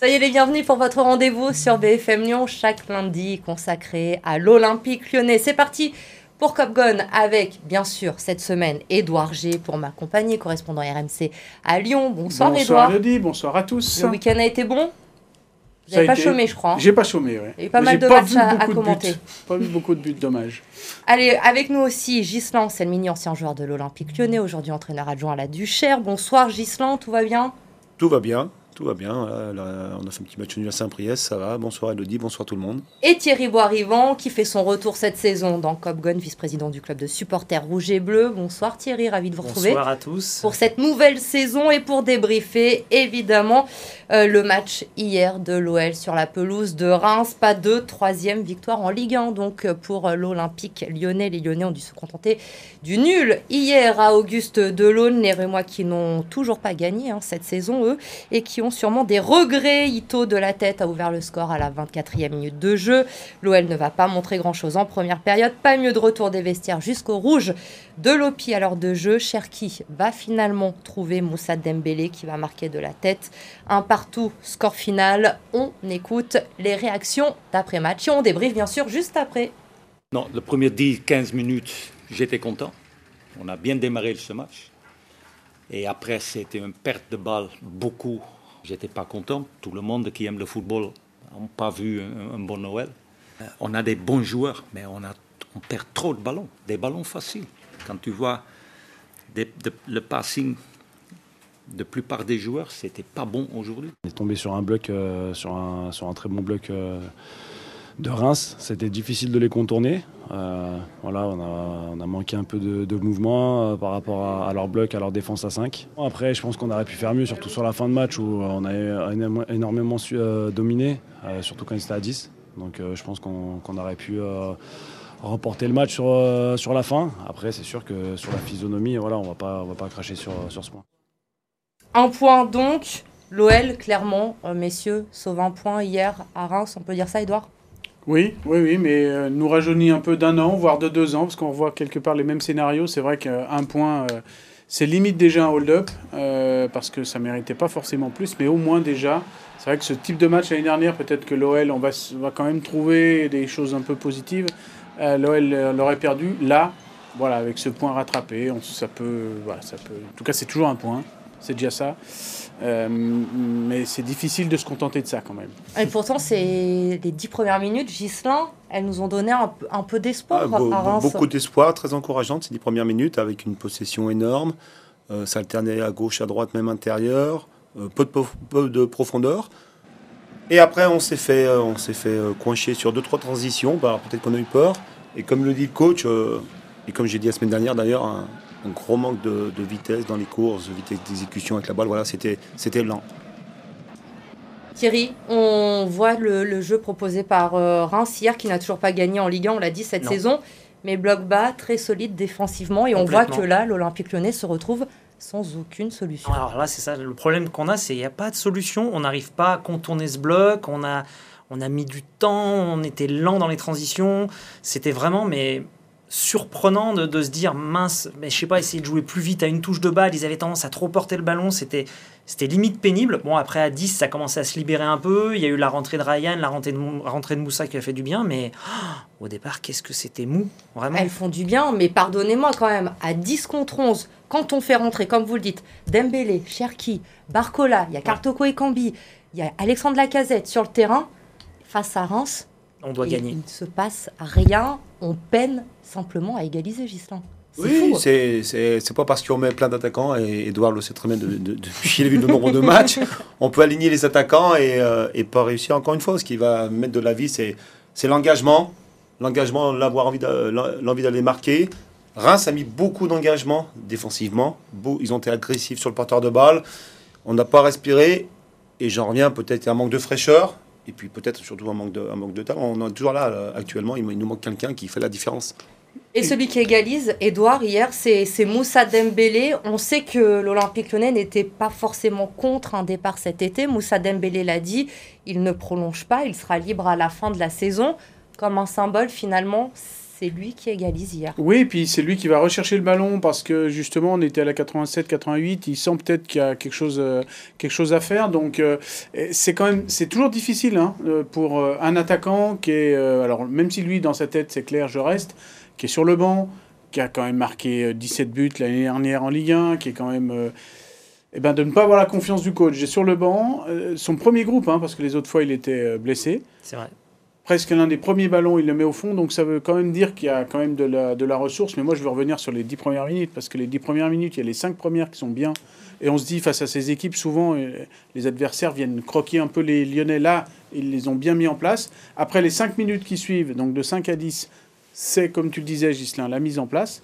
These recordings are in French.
Soyez les bienvenus pour votre rendez-vous sur BFM Lyon chaque lundi consacré à l'Olympique lyonnais. C'est parti pour Cop Gone avec, bien sûr, cette semaine, Édouard G pour m'accompagner, correspondant RMC à Lyon. Bonsoir, bonsoir Édouard. Bonsoir bonsoir à tous. Le week-end a été bon? Vous n'avez pas chômé, je crois. hein J'ai pas chômé, oui. Il y a eu pas mal de matchs à, à commenter. Pas vu beaucoup de buts, dommage. Allez, avec nous aussi, Gislan Selmini, ancien joueur de l'Olympique lyonnais, aujourd'hui entraîneur adjoint à la Duchère. Bonsoir, Gislan, tout va bien? Tout va bien. Tout va bien. Là, là, on a fait un petit match nul à Saint-Priest, ça va. Bonsoir Elodie, bonsoir tout le monde. Et Thierry Boirivant, qui fait son retour cette saison dans Cop Gun, vice-président du club de supporters rouge et bleu. Bonsoir Thierry, ravi de vous retrouver. Bonsoir à tous. Pour cette nouvelle saison et pour débriefer évidemment euh, le match hier de l'OL sur la pelouse de Reims. Pas de troisième victoire en Ligue 1 donc euh, pour l'Olympique lyonnais. Les Lyonnais ont dû se contenter du nul hier à Auguste Delaune. Les Rémois qui n'ont toujours pas gagné hein, cette saison, eux, et qui ont sûrement des regrets. Ito de la tête a ouvert le score à la 24e minute de jeu. L'OL ne va pas montrer grand-chose en première période. Pas mieux de retour des vestiaires jusqu'au rouge de Lopi à l'heure de jeu. Cherki va finalement trouver Moussa Dembélé qui va marquer de la tête. Un score final. On écoute les réactions d'après-match et on débriefe bien sûr juste après. Non, le premier 10-15 minutes, j'étais content. On a bien démarré ce match. Et après, c'était une perte de balle, beaucoup. J'étais pas content. Tout le monde qui aime le football n'a pas vu un, bon Noël. On a des bons joueurs, mais on, perd trop de ballons, des ballons faciles. Quand tu vois le passing de plupart des joueurs, c'était pas bon aujourd'hui. On est tombé sur un bloc, euh, sur, un, très bon bloc euh, de Reims. C'était difficile de les contourner. Euh, voilà, on a, manqué un peu de, mouvement par rapport à, leur bloc, à leur défense à 5. Après, je pense qu'on aurait pu faire mieux, surtout sur la fin de match où on a énormément su dominer, surtout quand ils étaient à 10. Donc je pense qu'on qu aurait pu remporter le match sur, la fin. Après, c'est sûr que sur la physionomie, voilà, on ne va pas cracher sur ce point. Un point donc. L'OL, clairement, euh, messieurs, sauve un point hier à Reims. On peut dire ça, Edouard oui, oui, oui, mais euh, nous rajeunit un peu d'un an, voire de deux ans, parce qu'on voit quelque part les mêmes scénarios. C'est vrai qu'un point, euh, c'est limite déjà un hold-up, parce que ça méritait pas forcément plus, mais au moins déjà, c'est vrai que ce type de match l'année dernière, peut-être que l'OL, on va, quand même trouver des choses un peu positives. L'OL l'aurait perdu. Là, voilà, avec ce point rattrapé, ça peut. En tout cas, c'est toujours un point. C'est déjà ça. Euh, mais c'est difficile de se contenter de ça quand même. Et pourtant, c'est les dix premières minutes, Gislain, elles nous ont donné un, un peu d'espoir ah, beau, à Reims. Beaucoup d'espoir, très encourageante ces dix premières minutes avec une possession énorme. Euh, ça alternait à gauche, à droite, même intérieur. Euh, peu, de, peu, de, profondeur. Et après, on s'est fait, on s'est fait coincher sur deux trois transitions. Bah, peut-être qu'on a eu peur. Et comme le dit le coach, et comme j'ai dit la semaine dernière d'ailleurs, un, gros manque de, de, vitesse dans les courses, de vitesse d'exécution avec la balle. Voilà, c'était lent. Thierry, on voit le, le jeu proposé par euh, Reims hier, qui n'a toujours pas gagné en Ligue 1, on l'a dit cette non. saison, mais bloc bas, très solide défensivement, et on voit que là, l'Olympique lyonnais se retrouve sans aucune solution. Alors là, c'est ça, le problème qu'on a, c'est qu'il n'y a pas de solution, on n'arrive pas à contourner ce bloc, on a, on a mis du temps, on était lent dans les transitions, c'était vraiment, mais surprenant de, de, se dire mince, mais je sais pas, essayer de jouer plus vite à une touche de balle, ils avaient tendance à trop porter le ballon, c'était c'était limite pénible. Bon, après à 10, ça commençait à se libérer un peu, il y a eu la rentrée de Ryan, la rentrée de, rentrée de Moussa qui a fait du bien, mais oh, au départ, qu'est-ce que c'était mou, vraiment. Elles font du bien, mais pardonnez-moi quand même, à 10 contre 11, quand on fait rentrer, comme vous le dites, Dembélé, Cherki, Barcola, il y a Kartoko et Cambi, il y a Alexandre Lacazette sur le terrain, face à Reims, on doit gagner. Il ne se passe rien, on peine simplement à égaliser, Gislain. Oui, c'est pas parce qu'on met plein d'attaquants, et Edouard le sait très bien depuis de, de, qu'il a vu le nombre de matchs, on peut aligner les attaquants et, euh, et, pas réussir encore une fois. Ce qui va mettre de la vie, c'est l'engagement, l'engagement, l'avoir envie d'aller marquer. Reims a mis beaucoup d'engagement défensivement, ils ont été agressifs sur le porteur de balle, on n'a pas respiré, et j'en reviens peut-être à un manque de fraîcheur, et puis peut-être surtout un manque de, un manque de talent. On est toujours là, là actuellement, il, il nous manque quelqu'un qui fait la différence. Et celui qui égalise, Edouard, hier, c'est Moussa Dembélé. On sait que l'Olympique lyonnais n'était pas forcément contre un départ cet été. Moussa Dembélé l'a dit, il ne prolonge pas, il sera libre à la fin de la saison. Comme un symbole, finalement, c'est lui qui égalise hier. Oui, puis c'est lui qui va rechercher le ballon parce que justement on était à la 87-88, il sent peut-être qu'il y a quelque chose, euh, quelque chose à faire. Donc euh, c'est quand même, c'est toujours difficile hein, euh, pour un attaquant qui est, alors même si lui dans sa tête c'est clair, je reste, qui est sur le banc, qui a quand même marqué 17 buts l'année dernière en Ligue 1, qui est quand même eh ben, de ne pas avoir la confiance du coach. J'ai sur le banc son premier groupe, hein, parce que les autres fois il était blessé. C'est vrai presque l'un des premiers ballons, il le met au fond, donc ça veut quand même dire qu'il y a quand même de la, ressource. Mais moi, je veux revenir sur les dix premières minutes, parce que les dix premières minutes, il y a les cinq premières qui sont bien. Et on se dit, face à ces équipes, souvent, euh, les adversaires viennent croquer un peu les Lyonnais là, ils les ont bien mis en place. Après les cinq minutes qui suivent, donc de 5 à 10, c'est, comme tu le disais, Gislain, la mise en place.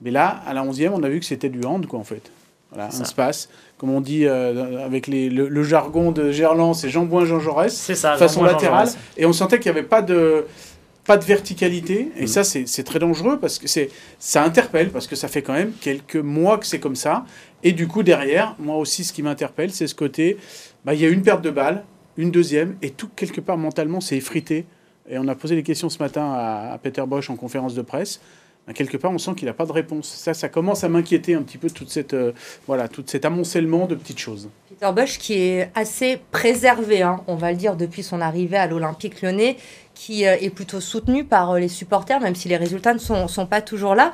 Mais là, à la 11e, on a vu que c'était du hand, quoi, en fait. Voilà, un espace, comme on dit euh, avec les, le, jargon de Gerland, c'est Jean Bouin, Jean Jaurès, ça, façon latérale. Et on sentait qu'il n'y avait pas de, pas de verticalité. Et mm. ça, c'est très dangereux parce que ça interpelle, parce que ça fait quand même quelques mois que c'est comme ça. Et du coup, derrière, moi aussi, ce qui m'interpelle, c'est ce côté, bah, il y a une perte de balle, une deuxième, et tout, quelque part, mentalement, c'est effrité. Et on a posé des questions ce matin à, à Peter Bosch en conférence de presse. Ben, quelque part, on sent qu'il n'a pas de réponse. Ça, ça commence à m'inquiéter un petit peu, toute cette, euh, voilà, tout cet amoncellement de petites choses. Peter Bosch, qui est assez préservé, hein, on va le dire, depuis son arrivée à l'Olympique lyonnais, qui euh, est plutôt soutenu par euh, les supporters, même si les résultats ne sont, sont pas toujours là.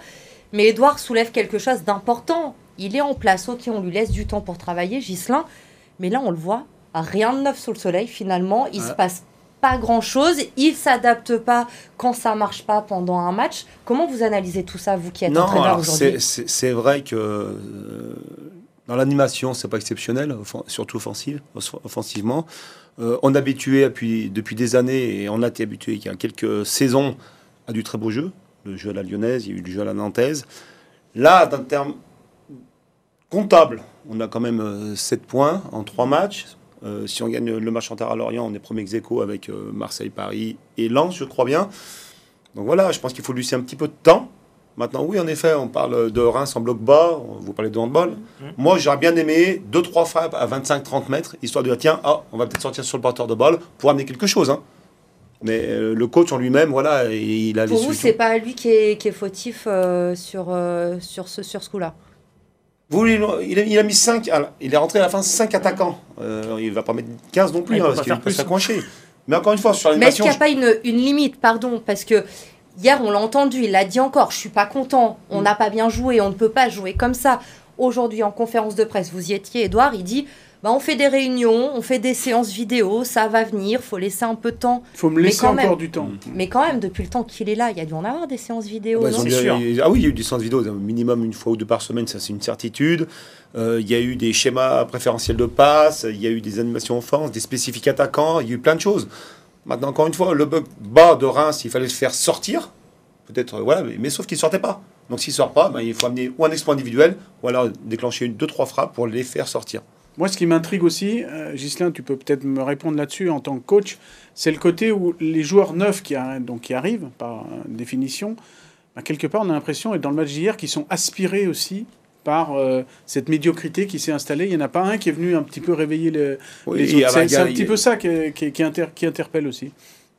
Mais Edouard soulève quelque chose d'important. Il est en place, ok, on lui laisse du temps pour travailler, Gislin. Mais là, on le voit, rien de neuf sous le soleil, finalement. Il se passe pas grand-chose. Il s'adapte pas quand ça marche pas pendant un match. Comment vous analysez tout ça, vous qui êtes entraîneur aujourd'hui C'est vrai que euh, dans l'animation, c'est pas exceptionnel, surtout offensive, offensivement. Euh, on est habitué depuis, depuis des années, et on a été habitué il y a quelques saisons à du très beau jeu. Le jeu à la lyonnaise, il y a eu le jeu à la nantaise. Là, d'un terme comptable, on a quand même 7 euh, points en 3 matchs. Euh, si on gagne le match en terre à Lorient, on est premier ex avec euh, Marseille, Paris et Lens, je crois bien. Donc voilà, je pense qu'il faut lui laisser un petit peu de temps. Maintenant, oui, en effet, on parle de Reims en bloc bas, vous parlez de handball. Mmh. Moi, j'aurais bien aimé 2-3 frappes à 25-30 mètres, histoire de dire, tiens, ah, on va peut-être sortir sur le porteur de balle pour amener quelque chose. Hein. Mais euh, le coach en lui-même, voilà, il a Pour vous, c'est pas lui qui est, qui est fautif sur, sur ce, sur ce coup-là? Il, a, mis 5, il est rentré à la fin 5 attaquants. Euh, il ne va pas mettre 15 non plus, hein, parce qu'il va s'accrocher. Mais encore une fois, sur Mais est-ce qu'il n'y a pas une, une, limite, pardon Parce que hier, on l'a entendu, il l'a dit encore, je suis pas content, on mm. n'a pas bien joué, on ne peut pas jouer comme ça. Aujourd'hui, en conférence de presse, vous y étiez, Edouard, il dit bah, on fait des réunions, on fait des séances vidéo, ça va venir, faut laisser un peu de temps. Il faut me laisser encore du temps. Mais quand même, depuis le temps qu'il est là, il y a dû en avoir des séances vidéo. Bah, sûr. ah oui, il y a eu des séances vidéo, minimum une fois ou deux par semaine, ça c'est une certitude. Euh, il y a eu des schémas préférentiels de passe, il y a eu des animations offense, des spécifiques attaquants, il y a eu plein de choses. Maintenant, encore une fois, le bug bas de Reims, il fallait le faire sortir. Peut-être, voilà, mais, sauf qu'il ne sortait pas. Donc s'il ne sort pas, ben, il faut amener ou un exploit individuel, ou alors déclencher une, deux, trois frappes pour les faire sortir. Moi, ce qui m'intrigue aussi, euh, Ghislain, tu peux peut-être me répondre là-dessus en tant que coach, c'est le côté où les joueurs neufs qui, donc, qui arrivent, par définition, bah, quelque part, on a l'impression, et dans le match d'hier, qu'ils sont aspirés aussi par euh, cette médiocrité qui s'est installée. Il n'y en a pas un qui est venu un petit peu réveiller les, les autres. C'est un petit peu ça qui, qui, qui, qui interpelle aussi.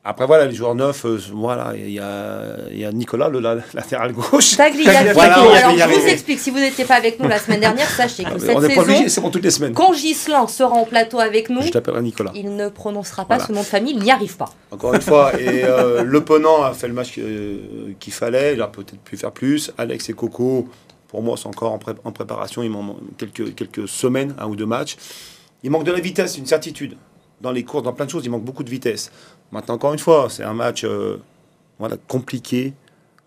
Après, voilà, les joueurs neufs, euh, voilà, il y a, y a, Nicolas, le latéral gauche. voilà, Alors, je vous explique, si vous n'étiez pas avec nous la semaine dernière, sachez que ah, cette saison, c'est pour toutes les semaines. quand Gislain sera en plateau avec nous, je t'appellerai Nicolas. Il ne prononcera pas ce nom de famille, il n'y arrive pas. Encore une fois, et euh, le Penant a fait le match euh, qu'il fallait, il a peut-être pu faire plus. Alex et Coco, pour moi, sont encore en, en préparation, il manque quelques, quelques semaines, un ou deux matchs. Il manque de la vitesse, une certitude. Dans les courses, dans plein de choses, il manque beaucoup de vitesse. Maintenant, encore une fois, c'est un match euh, voilà, compliqué.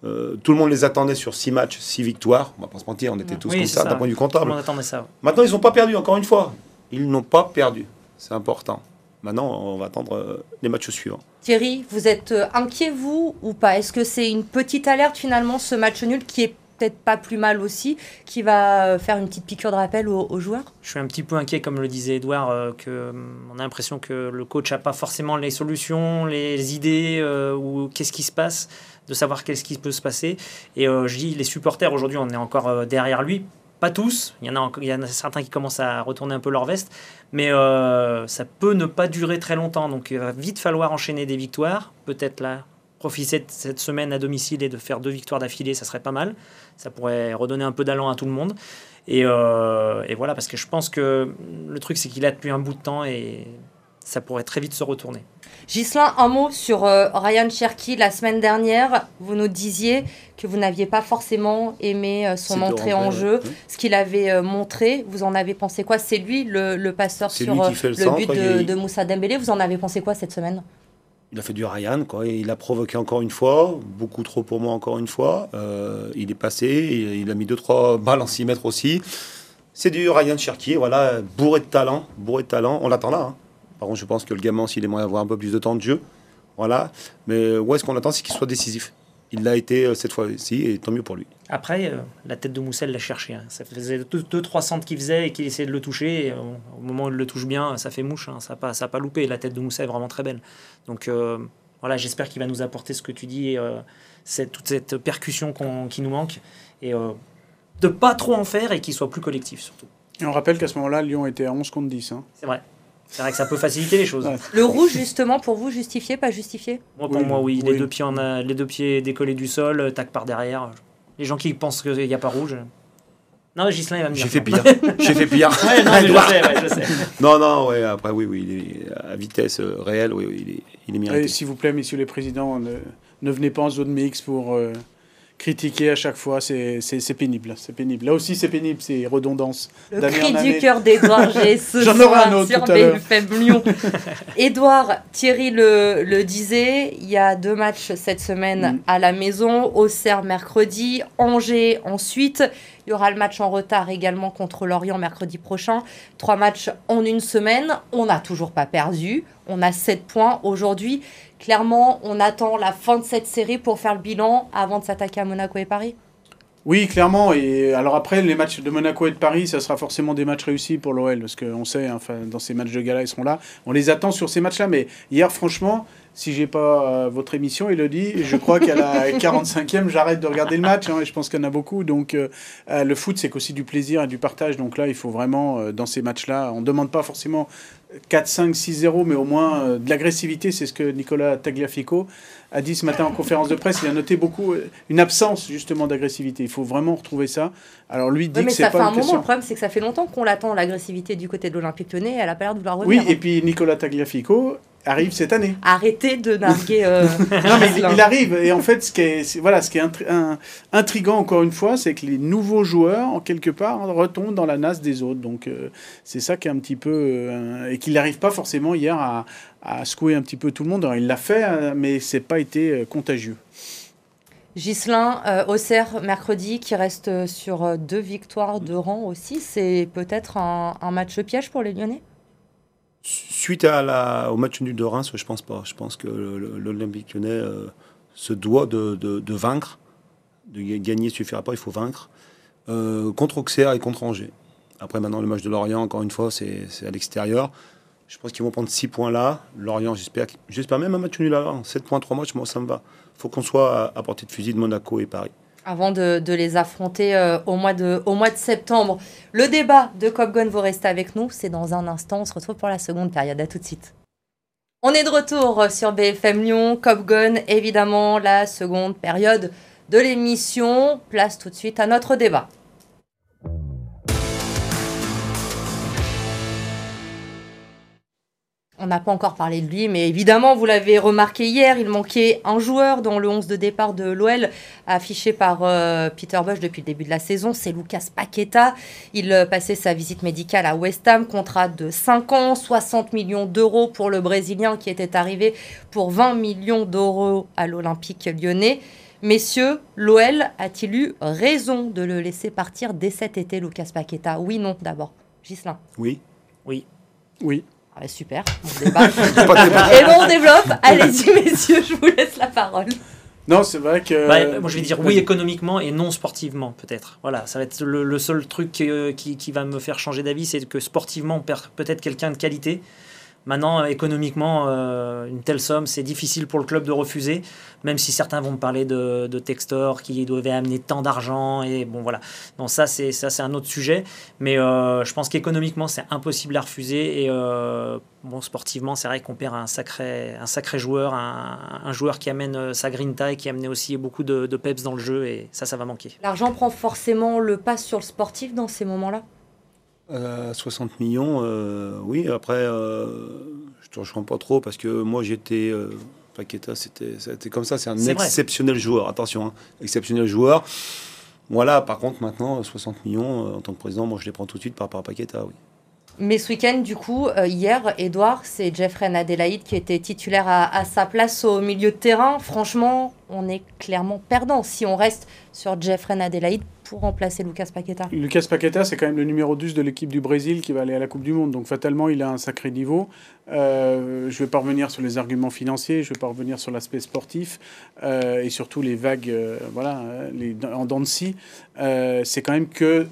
Euh, tout le monde les attendait sur 6 matchs, 6 victoires. On va pas se mentir, on était tous comme ça d'un point de vue comptable. Ça. Maintenant, ils n'ont pas perdu, encore une fois. Ils n'ont pas perdu. C'est important. Maintenant, on va attendre euh, les matchs suivants. Thierry, vous êtes inquiet, vous, ou pas? Est-ce que c'est une petite alerte, finalement, ce match nul qui est peut-être pas plus mal aussi, qui va euh, faire une petite piqûre de rappel aux, joueurs Je suis un petit peu inquiet, comme le disait Edouard, euh, que hum, on a l'impression que le coach n'a pas forcément les solutions, les idées, euh, ou qu'est-ce qui se passe, de savoir qu'est-ce qui peut se passer. Et je dis, les supporters, aujourd'hui, on est encore derrière lui. Pas tous, il y, en a, il y en a certains qui commencent à retourner un peu leur veste, mais ça peut ne pas durer très longtemps. Donc il va vite falloir enchaîner des victoires, peut-être là profiter de cette semaine à domicile et de faire deux victoires d'affilée, ça serait pas mal. Ça pourrait redonner un peu d'allant à tout le monde. Et, euh, et, voilà, parce que je pense que le truc, c'est qu'il a depuis un bout de temps et ça pourrait très vite se retourner. Gislain, un mot sur euh, Ryan Cherky. La semaine dernière, vous nous disiez que vous n'aviez pas forcément aimé euh, son entrée en jeu, ce qu'il avait montré. Vous en avez pensé quoi? C'est lui le, passeur sur le, but de, de, Moussa Dembélé. Vous en avez pensé quoi cette semaine? Il a fait du Ryan, quoi. il a provoqué encore une fois, beaucoup trop pour moi encore une fois. Euh, il est passé, il a mis 2-3 balles en 6 mètres aussi. C'est du Ryan Cherky, voilà, bourré de talent, bourré de talent. On l'attend là. Hein. Par contre, je pense que le gamin, s'il aimerait avoir un peu plus de temps de jeu, voilà. Mais où est-ce qu'on attend, c'est qu'il soit décisif il l'a été euh, cette fois-ci et tant mieux pour lui. Après, euh, la tête de Moussel l'a cherché. Hein. Ça faisait 2-3 centres qu'il faisait et qu'il essayait de le toucher. Et, euh, au moment où il le touche bien, ça fait mouche. Hein. Ça n'a pas, ça pas loupé. La tête de Moussel est vraiment très belle. Donc voilà, j'espère qu'il va nous apporter ce que tu dis, cette, toute cette percussion qui nous manque. Et de pas trop en faire et qu'il soit plus collectif surtout. Et on rappelle qu'à ce moment-là, Lyon était à 11 contre 10. Hein. C'est vrai. C'est vrai que ça peut faciliter les choses. Le rouge, justement, pour vous, justifié, pas justifié? Moi, pour moi, oui. Les, deux pieds en les deux pieds décollés du sol, euh, tac par derrière. Les gens qui pensent qu'il n'y a pas rouge. Non, Gislain, il va me dire. J'ai fait pire. J'ai fait pire. ouais, non, je sais, ouais, je sais. non, non, ouais, après, oui, oui, il est à vitesse euh, réelle, oui, il est, il est mérité. S'il vous plaît, messieurs les présidents, ne, ne venez pas en zone mix pour. Euh, critiquer à chaque fois, c'est pénible. C'est pénible. Là aussi, c'est pénible, c'est redondance. Le cri du cœur d'Edouard G. J'en aurai un autre sur BFM Lyon. Edouard, Thierry le, le, disait, il y a deux matchs cette semaine mm. à la maison. Auxerre mercredi, Angers ensuite. Il y aura le match en retard également contre Lorient mercredi prochain. Trois matchs en une semaine. On n'a toujours pas perdu. On a sept points aujourd'hui. Clairement, on attend la fin de cette série pour faire le bilan avant de s'attaquer à Monaco et Paris. Oui, clairement. Et alors après, les matchs de Monaco et de Paris, ça sera forcément des matchs réussis pour l'OL, parce qu'on sait, enfin, dans ces matchs de gala, ils seront là. On les attend sur ces matchs-là. Mais hier, franchement, si j'ai pas euh, votre émission, Elodie, je crois qu'à la 45e, j'arrête de regarder le match. Hein, et je pense qu'il y en a beaucoup. Donc, euh, euh, le foot, c'est aussi du plaisir et du partage. Donc là, il faut vraiment, dans ces matchs-là, on ne demande pas forcément 4, 5, 6-0, mais au moins de l'agressivité. C'est ce que Nicolas Tagliafico a dit ce matin en conférence de presse. Il a noté beaucoup une absence justement d'agressivité. Il faut vraiment retrouver ça. Alors lui dit que c'est pas fait un moment. Le problème, c'est que ça fait longtemps qu'on l'attend l'agressivité du côté de l'Olympique Lyonnais. Elle a pas l'air de vouloir revenir. Oui, et puis Nicolas Tagliafico arrive cette année. Arrêtez de narguer. Euh, non, mais il, arrive. Et en fait, ce qui est, voilà, ce qui est intriguant, encore une fois, c'est que les nouveaux joueurs, en quelque part, retombent dans la nasse des autres. Donc, euh, c'est ça qui est un petit peu. Euh, et qu'il n'arrive pas forcément hier à, à, secouer un petit peu tout le monde. Alors, il l'a fait, mais c'est pas été contagieux. Gislin, Auxerre, mercredi, qui reste sur deux victoires de rang aussi. C'est peut-être un, un match piège pour les Lyonnais? Suite à la, au match nul de Reims, je pense pas. Je pense que l'Olympique lyonnais euh, se doit de, de, vaincre. De gagner suffira pas, il faut vaincre. Euh, contre Auxerre et contre Angers. Après, maintenant, le match de Lorient, encore une fois, c'est à l'extérieur. Je pense qu'ils vont prendre 6 points là. Lorient, j'espère même un match nul là. 7 points, 3 matchs, moi, ça me va. Il faut qu'on soit à portée de fusil de Monaco et Paris avant de, les affronter euh, au, mois de, septembre. Le débat de Copgon, vous restez avec nous. C'est dans un instant. On se retrouve pour la seconde période. À tout de suite. On est de retour sur BFM Lyon. Copgon, évidemment, la seconde période de l'émission. Place tout de suite à notre débat. On n'a pas encore parlé de lui, mais évidemment, vous l'avez remarqué hier, il manquait un joueur dans le 11 de départ de l'OL, affiché par euh, Peter Bosch depuis le début de la saison, c'est Lucas Paqueta. Il euh, passait sa visite médicale à West Ham, contrat de 5 ans, 60 millions d'euros pour le Brésilien qui était arrivé pour 20 millions d'euros à l'Olympique lyonnais. Messieurs, l'OL a-t-il eu raison de le laisser partir dès cet été, Lucas Paqueta? Oui, non, d'abord. Gislain Oui. Oui. Oui. Ah, super, on débat. Et bon, on développe. Allez-y, messieurs, je vous laisse la parole. Non, c'est vrai que. Bah, moi, je vais dire oui économiquement et non sportivement, peut-être. Voilà, ça va être le, seul truc qui, qui, va me faire changer d'avis, c'est que sportivement, on perd peut-être quelqu'un de qualité. Maintenant, économiquement, euh, une telle somme, c'est difficile pour le club de refuser, même si certains vont me parler de, Textor qui devait amener tant d'argent. Et bon, voilà. Bon, ça, c'est, ça, c'est un autre sujet. Mais euh, je pense qu'économiquement, c'est impossible à refuser. Et euh, bon, sportivement, c'est vrai qu'on perd un sacré, un sacré joueur, un, joueur qui amène sa grinta et qui amenait aussi beaucoup de, de peps dans le jeu. Et ça, ça va manquer. L'argent prend forcément le pas sur le sportif dans ces moments-là? 60 euh, millions, euh, oui. Après, euh, je te rejoins pas trop parce que moi j'étais. Paqueta, c'était comme ça. C'est un exceptionnel joueur. Attention, hein, exceptionnel joueur. Voilà, par contre, maintenant, 60 millions, en tant que président, moi je les prends tout de suite par rapport à Paqueta, oui. Mais ce week-end, du coup, hier, Edouard, c'est Jeffrey Adelaide qui était titulaire à, sa place au milieu de terrain. Franchement, on est clairement perdant si on reste sur Jeffrey Adelaide pour remplacer Lucas Paqueta Lucas Paqueta, c'est quand même le numéro 12 de l'équipe du Brésil qui va aller à la Coupe du Monde. Donc fatalement, il a un sacré niveau. Euh, je ne vais pas revenir sur les arguments financiers, je ne vais pas revenir sur l'aspect sportif euh, et surtout les vagues euh, voilà, les, en dents de scie. c'est quand même que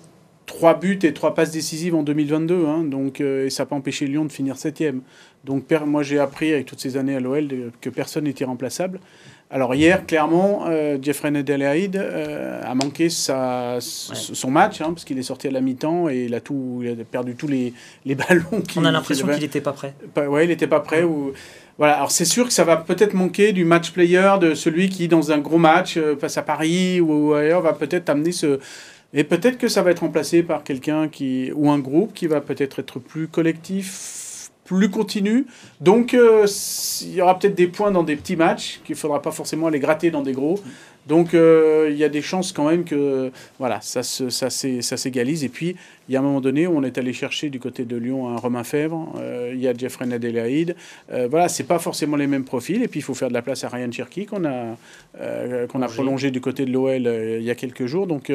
trois buts et trois passes décisives en 2022. Hein, donc, et ça n'a pas empêché Lyon de finir septième. Donc moi, j'ai appris avec toutes ces années à l'OL que personne n'était remplaçable. Alors hier, clairement, euh, Jeffrey Nedelaide euh, a manqué sa, son match, hein, parce qu'il est sorti à la mi-temps et il a, tout, il a perdu tous les, les ballons. On a l'impression qu'il n'était pas prêt. Oui, il n'était pas prêt. Ou... Voilà, alors c'est sûr que ça va peut-être manquer du match player, de celui qui, dans un gros match, euh, face à Paris ou ailleurs, va peut-être amener ce... Et peut-être que ça va être remplacé par quelqu'un qui... ou un groupe qui va peut-être être plus collectif, plus continu. Donc, euh, il y aura peut-être des points dans des petits matchs qu'il ne faudra pas forcément les gratter dans des gros. Donc, euh, il y a des chances quand même que voilà, ça, se, ça, s'égalise. Et puis, il y a un moment donné où on est allé chercher du côté de Lyon un Romain Fèvre. Euh, il y a Jeffrey Nadelaide. voilà, c'est pas forcément les mêmes profils. Et puis, il faut faire de la place à Ryan Cherky qu'on a, qu'on a prolongé du côté de l'OL il y a quelques jours. Donc,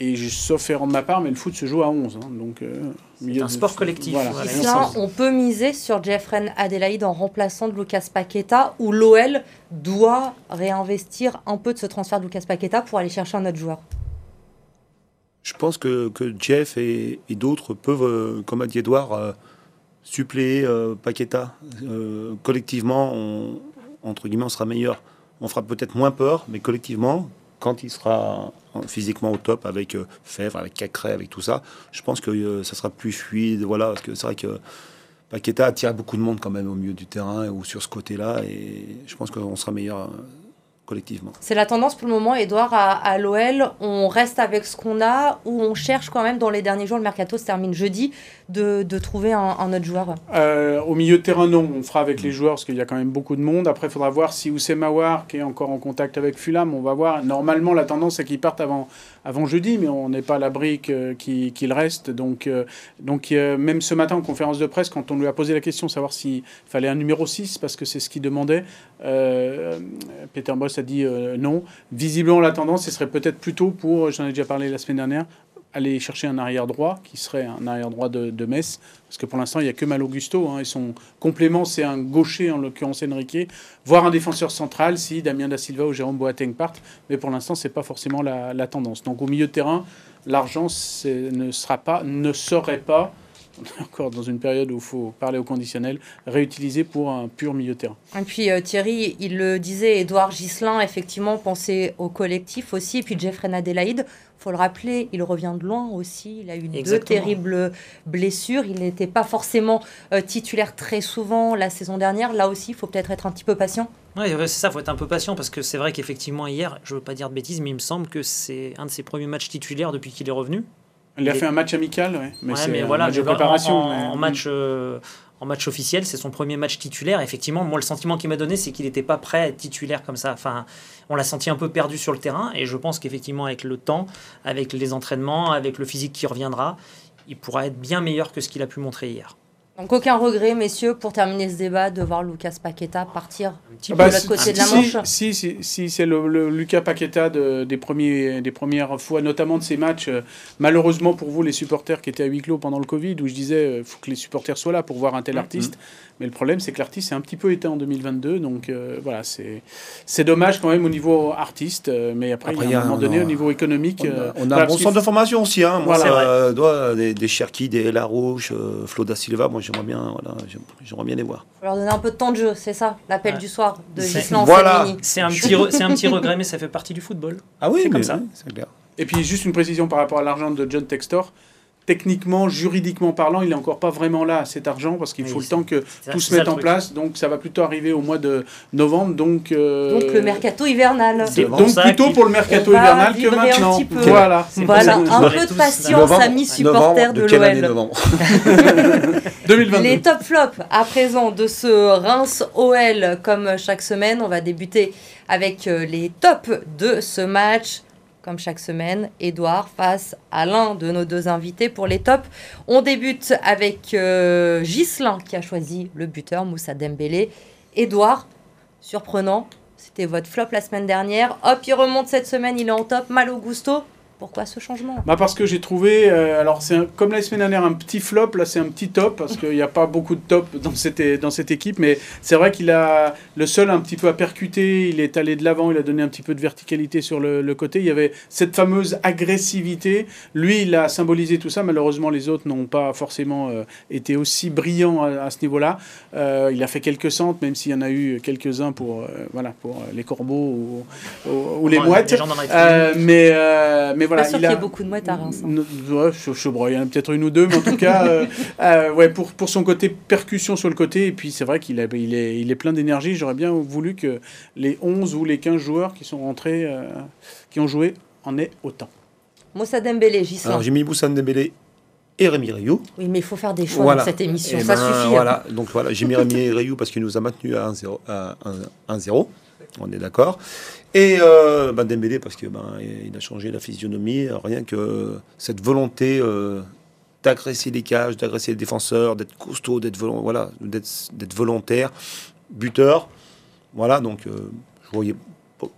et sauf erreur de ma part, mais le foot se joue à 11. Hein, donc, euh, c'est un sport collectif. on peut miser sur Jeffrey Adelaide en remplaçant de Lucas Paqueta, où l'OL doit réinvestir un peu de ce transfert de Lucas Paqueta pour aller chercher un autre joueur. Je pense que, que Jeff et, d'autres peuvent, euh, comme a dit Edouard, euh, suppléer Paqueta. collectivement, on, entre guillemets, on sera meilleur. On fera peut-être moins peur, mais collectivement, quand il sera physiquement au top avec euh, Fèvre, avec Cacré, avec tout ça, je pense que euh, ça sera plus fluide. Voilà, parce que c'est vrai que Paqueta attire beaucoup de monde quand même au milieu du terrain ou sur ce côté-là, et je pense qu'on sera meilleur euh, collectivement. C'est la tendance pour le moment, Edouard, à, l'OL. On reste avec ce qu'on a ou on cherche quand même dans les derniers jours, le mercato se termine jeudi, de, de trouver un, autre joueur? Euh, Au milieu de terrain, non. On fera avec les joueurs parce qu'il y a quand même beaucoup de monde. Après, il faudra voir si Mawar, qui est encore en contact avec Fulham, on va voir. Normalement, la tendance, c'est qu'il parte avant, avant jeudi, mais on n'est pas à l'abri qu'il reste. Donc, euh, donc même ce matin en conférence de presse, quand on lui a posé la question, savoir s'il fallait un numéro 6, parce que c'est ce qu'il demandait, euh, Peter Boss a dit euh, non. Visiblement, la tendance, ce serait peut-être plutôt pour, j'en ai déjà parlé la semaine dernière, aller chercher un arrière droit qui serait un arrière droit de, de Metz, parce que pour l'instant il n'y a que Mal Augusto, hein, et son complément c'est un gaucher en l'occurrence Enrique, voire un défenseur central si Damien da Silva ou Jérôme Boateng partent, mais pour l'instant c'est pas forcément la, tendance. Donc au milieu de terrain, l'argent ne sera pas, ne serait pas on est encore dans une période où il faut parler au conditionnel, réutilisé pour un pur milieu de terrain. Et puis euh, Thierry, il le disait, Edouard Gislin, effectivement, pensait au collectif aussi, et puis Jeffrey Adelaide, faut le rappeler, il revient de loin aussi, il a eu deux terribles blessures, il n'était pas forcément euh, titulaire très souvent la saison dernière, là aussi, il faut peut-être être un petit peu patient. Oui, c'est ça, il faut être un peu patient parce que c'est vrai qu'effectivement hier, je ne veux pas dire de bêtises, mais il me semble que c'est un de ses premiers matchs titulaires depuis qu'il est revenu. Il a fait un match amical, ouais. mais, c'est voilà, match de préparation. En, match, euh, en match officiel, c'est son premier match titulaire. Effectivement, moi, le sentiment qu'il m'a donné, c'est qu'il n'était pas prêt à être titulaire comme ça. Enfin, on l'a senti un peu perdu sur le terrain. Et je pense qu'effectivement, avec le temps, avec les entraînements, avec le physique qui reviendra, il pourra être bien meilleur que ce qu'il a pu montrer hier. Donc aucun regret, messieurs, pour terminer ce débat, de voir Lucas Paqueta partir un petit peu de l'autre côté de la Manche Si, si, si, c'est le, Lucas Paqueta des, premiers, des premières fois, notamment de ces matchs, euh, malheureusement pour vous, les supporters qui étaient à huis clos pendant le Covid, où je disais, il euh, faut que les supporters soient là pour voir un tel artiste. Mais le problème, c'est que l'artiste est un petit peu éteint en 2022. Donc euh, voilà, c'est dommage quand même au niveau artiste. mais après, il y a un moment donné, au niveau économique. On a, un bon centre de formation aussi. Hein. Moi, voilà, doit, des, des Cherki, des Larouche, Flo da Silva. Moi, j'aimerais bien, voilà, j'aime- j'aimerais bien les voir. Faut leur donner un peu de temps de jeu, c'est ça, l'appel Ouais. du soir de Gislan Voilà. C'est un, petit re- c'est un petit regret, mais ça fait partie du football. Ah oui, C'est mais comme ça. oui, c'est clair. Et puis juste une précision par rapport à l'argent de John Textor. Techniquement, juridiquement parlant, il n'est encore pas vraiment là, cet argent, parce qu'il Oui, faut le temps que tout se mette en truc. place. Donc ça va plutôt arriver au mois de novembre. Donc, euh, Donc le mercato hivernal. Donc plutôt pour le mercato hivernal que maintenant. petit peu. Voilà. Voilà, un peu de patience, amis supporters de, l'OL. novembre 2022. Les top flops à présent de ce Reims OL, comme chaque semaine, on va débuter avec euh, les tops de ce match. Comme chaque semaine, Edouard face à l'un de nos deux invités pour les tops. On débute avec euh, qui a choisi le buteur, Moussa Dembélé. Edouard, surprenant, c'était votre flop la semaine dernière. Hop, il remonte cette semaine, il est en top. Mal au gusto. Pourquoi ce changement? Bah parce que j'ai trouvé, euh, alors c'est comme la semaine dernière un petit flop, là c'est un petit top parce qu'il n'y a pas beaucoup de top dans cette, dans cette équipe, mais c'est vrai qu'il a le seul un petit peu à percuter, il est allé de l'avant, il a donné un petit peu de verticalité sur le, le côté, il y avait cette fameuse agressivité, lui il a symbolisé tout ça, malheureusement les autres n'ont pas forcément euh, été aussi brillants à, à ce niveau-là, Euh, il a fait quelques centres, même s'il y en a eu quelques-uns pour, euh, voilà, pour les corbeaux ou, ou- ou les mouettes. Euh, mais, euh, mais voilà, Pas sûr il qu'il y a... ait beaucoup de mouettes à Reims. hein. Ne- Ouais, je, je broie, il y en a peut-être une ou deux, mais en tout cas, euh, euh, ouais, pour, pour son côté percussion sur le côté, et puis c'est vrai qu'il il est, il est plein d'énergie. J'aurais bien voulu que les 11 ou les 15 joueurs qui sont rentrés, euh, qui ont joué, en aient autant. Moussa Dembélé, Ghislain. Alors j'ai mis Boussane Dembélé et Rémi Rayou. Oui, mais il faut faire des choix Voilà. dans cette émission, Eh ça ben, suffit. hein. Voilà, donc voilà, j'ai mis Rémi Rayou parce qu'il nous a maintenu à 1-0. À 1-0. On est d'accord. Et euh, ben, Dembélé parce que ben, il a changé la physionomie, rien que cette volonté euh, d'agresser les cages, d'agresser les défenseurs, d'être costaud, d'être voilà, d'être volontaire, buteur. Voilà, donc euh, je voyais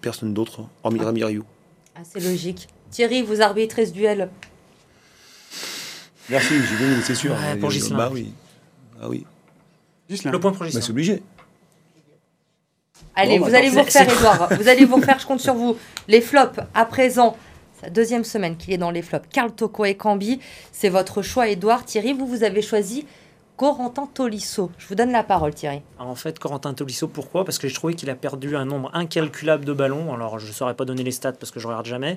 personne d'autre hormis Rémi Rayou. Ah, c'est logique. Thierry, vous arbitrez ce duel? Merci, j'ai gagné, c'est sûr. Ouais, pour Euh. Bah oui. Ah oui. Gislain. Le point pour Bah, Gislain. c'est obligé. Allez, vous bah, allez vous refaire, Edouard. Vous allez vous refaire, je compte sur vous. Les flops, à présent, sa deuxième semaine qu'il est dans les flops. Carl Toko et Cambi, c'est votre choix, Edouard. Thierry, vous, vous avez choisi Corentin Tolisso. Je vous donne la parole, Thierry. Alors, en fait, Corentin Tolisso, pourquoi? Parce que je trouvais qu'il a perdu un nombre incalculable de ballons. Alors, je ne saurais pas donner les stats parce que je regarde jamais.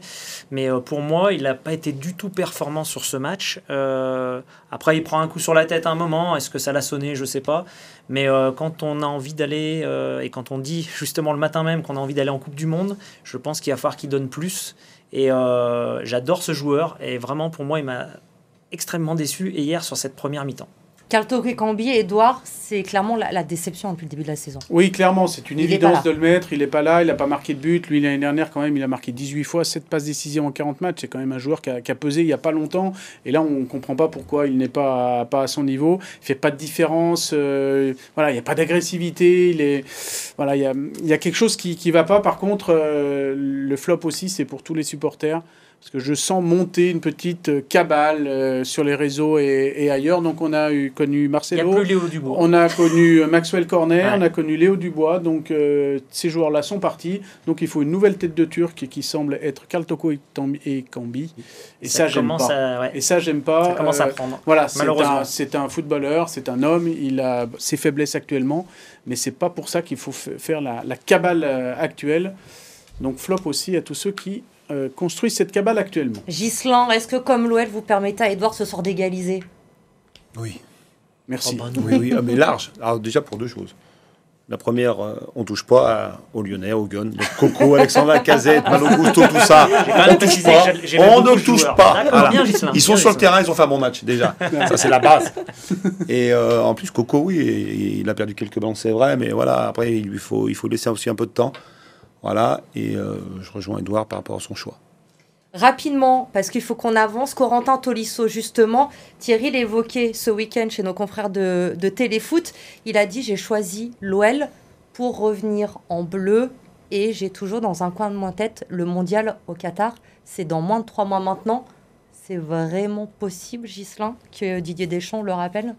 Mais euh, pour moi, il n'a pas été du tout performant sur ce match. Euh, après, il prend un coup sur la tête à un moment. Est-ce que ça l'a sonné? Je ne sais pas. Mais euh, quand on a envie d'aller, et quand on dit justement le matin même qu'on a envie d'aller en Coupe du Monde, je pense qu'il va falloir qu'il donne plus. Et j'adore ce joueur. Et vraiment, pour moi, il m'a extrêmement déçu. Hier, sur cette première mi-temps. Carl Toko et Cambi, Edouard, c'est clairement la, la déception depuis le début de la saison. Oui, clairement, c'est une Il évidence de le mettre. Il n'est pas là, il n'a pas marqué de but. Lui, l'année dernière, quand même, il a marqué 18 fois, 7 passes décisives en 40 matchs. C'est quand même un joueur qui a, qui a pesé il n'y a pas longtemps. Et là, on ne comprend pas pourquoi il n'est pas, à- pas à son niveau. Il fait pas de différence. euh, voilà, il n'y a pas d'agressivité. Il est, voilà, il y a, il y a quelque chose qui ne va pas. Par contre, euh, le flop aussi, c'est pour tous les supporters. Parce que je sens monter une petite euh, cabale euh, sur les réseaux et, et ailleurs. Donc, on a eu, connu a Marcelo. plus Léo Dubois. On a connu euh, Maxwell Ouais. on a connu Léo Dubois, donc euh, ces joueurs-là sont partis. Donc il faut une nouvelle tête de Turc qui semble être Kaltoko et, Tambi- et Cambi. Et ça, j'aime commence pas. à, ouais, Et ça, j'aime pas. ça commence à Euh, prendre. Voilà, c'est Malheureusement. un, c'est un footballeur, c'est un homme, il a ses faiblesses actuellement, mais c'est pas pour ça qu'il faut faire la, la cabale euh, actuelle. Donc flop aussi à tous ceux qui euh, construisent cette cabale actuellement. Gislan, est-ce que comme l'OL vous permettez à Edouard ce soir d'égaliser Oui. Merci. Oh, bah. Oui, oui, ah, mais large. Alors déjà pour deux choses. La première, euh, on touche pas à- aux Lyonnais, aux Gun. Donc Coco, Alexandre Lacazette, Malo Gusto, tout ça. On touche pas. On ne le touche pas. Voilà. bien, Ils sont bien, sur le terrain, ils ont fait un bon match déjà. Ça c'est la base. Et euh, en plus Coco, oui, il a perdu quelques ballons, c'est vrai, mais voilà. Après, il lui faut, il faut laisser aussi un peu de temps. Voilà. Et euh, je rejoins Edouard par rapport à son choix. Rapidement, parce qu'il faut qu'on avance, Corentin Tolisso, justement, Thierry l'évoquait ce week-end chez nos confrères de, de Téléfoot. Il a dit J'ai choisi l'OL pour revenir en bleu et j'ai toujours dans un coin de ma tête le mondial au Qatar. C'est dans moins de trois mois maintenant. C'est vraiment possible, Gislain, que Didier Deschamps le rappelle?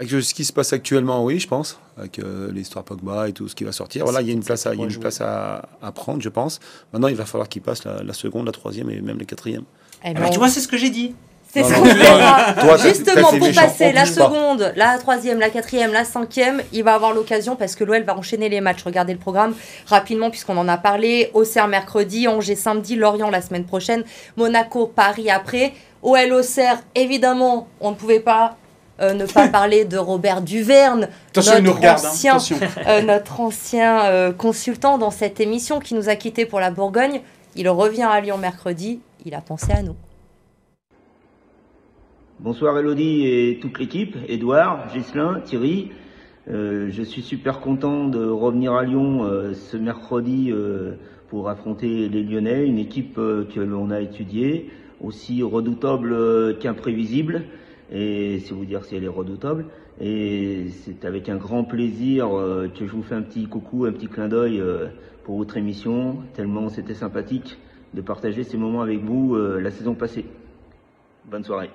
Avec ce qui se passe actuellement, oui, je pense, avec euh, l'histoire Pogba et tout ce qui va sortir. Voilà, il y a une place à, il y a une place à, à prendre, je pense. Maintenant, il va falloir qu'il passe la, la seconde, la troisième et même la quatrième. Eh Ah ben, tu vois, c'est ce que j'ai dit. C'est ce qu'on verra. Justement, pour passer la seconde, la troisième, la quatrième, la cinquième, il va avoir l'occasion parce que l'OL va enchaîner les matchs. Regardez le programme rapidement puisqu'on en a parlé. Auxerre mercredi, Angers samedi, Lorient la semaine prochaine, Monaco, Paris après. OL Auxerre, évidemment, on ne pouvait pas euh, ne pas parler de Robert Duverne, nous regarde. hein, ancien, euh, notre ancien euh, consultant dans cette émission qui nous a quittés pour la Bourgogne. Il revient à Lyon mercredi. Il a pensé à nous. Bonsoir Elodie et toute l'équipe, Edouard, Gislin, Thierry. Euh, je suis super content de revenir à Lyon euh, ce mercredi euh, pour affronter les Lyonnais, une équipe euh, que l'on a étudiée, aussi redoutable euh, qu'imprévisible. Et c'est vous dire si elle est redoutable. Et c'est avec un grand plaisir euh, que je vous fais un petit coucou, un petit clin d'œil euh, pour votre émission, tellement c'était sympathique de partager ces moments avec vous euh, la saison passée. Bonne soirée.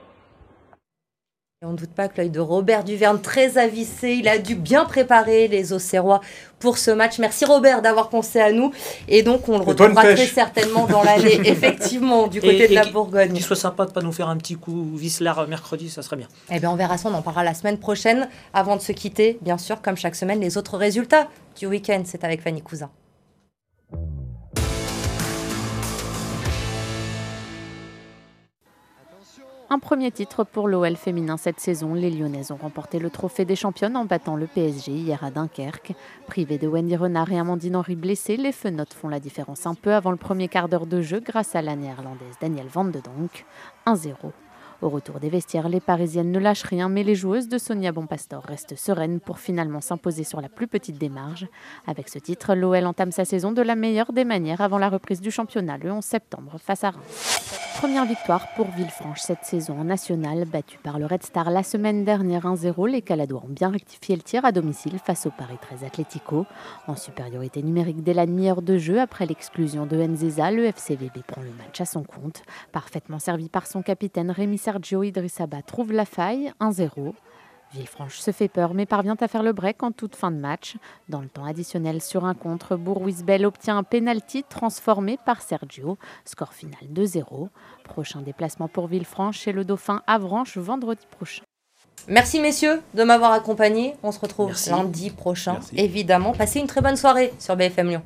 Et on ne doute pas que l'œil de Robert Duverne, très avissé, il a dû bien préparer les Auxerrois pour ce match. Merci Robert d'avoir pensé à nous. Et donc on le retrouvera très certainement dans l'année, effectivement, du côté Et- de et la Bourgogne. Qu'il soit sympa de pas nous faire un petit coup Vislar mercredi, ça serait bien. Eh bien on verra ça, on en parlera la semaine prochaine. Avant de se quitter, bien sûr, comme chaque semaine, les autres résultats du week-end, c'est avec Fanny Cousin. Un premier titre pour l'OL féminin cette saison. Les Lyonnaises ont remporté le trophée des championnes en battant le PSG hier à Dunkerque. Privées de Wendy Renard et Amandine Henry blessées, les Fenotes font la différence un peu avant le premier quart d'heure de jeu grâce à la néerlandaise Danielle Van de Donk. 1-0. Au retour des vestiaires, les Parisiennes ne lâchent rien, mais les joueuses de Sonia Bonpastor restent sereines pour finalement s'imposer sur la plus petite des. Avec ce titre, l'OL entame sa saison de la meilleure des manières avant la reprise du championnat le 11 septembre face à Reims. Première victoire pour Villefranche cette saison en national, battue par le Red Star la semaine dernière 1-0. Les Caladois ont bien rectifié le tir à domicile face au Paris 13 Atlético. En supériorité numérique dès la demi-heure de jeu, après l'exclusion de Nzeza, le FCVB prend le match à son compte. Parfaitement servi par son capitaine Rémi Sergio Idrissaba trouve la faille 1-0. Villefranche se fait peur mais parvient à faire le break en toute fin de match. Dans le temps additionnel sur un contre, Bourg-Wisbel obtient un penalty transformé par Sergio. Score final 2-0. Prochain déplacement pour Villefranche chez le Dauphin Avranches vendredi prochain. Merci messieurs de m'avoir accompagné. On se retrouve Merci. lundi prochain, Merci. évidemment. Passez une très bonne soirée sur BFM Lyon.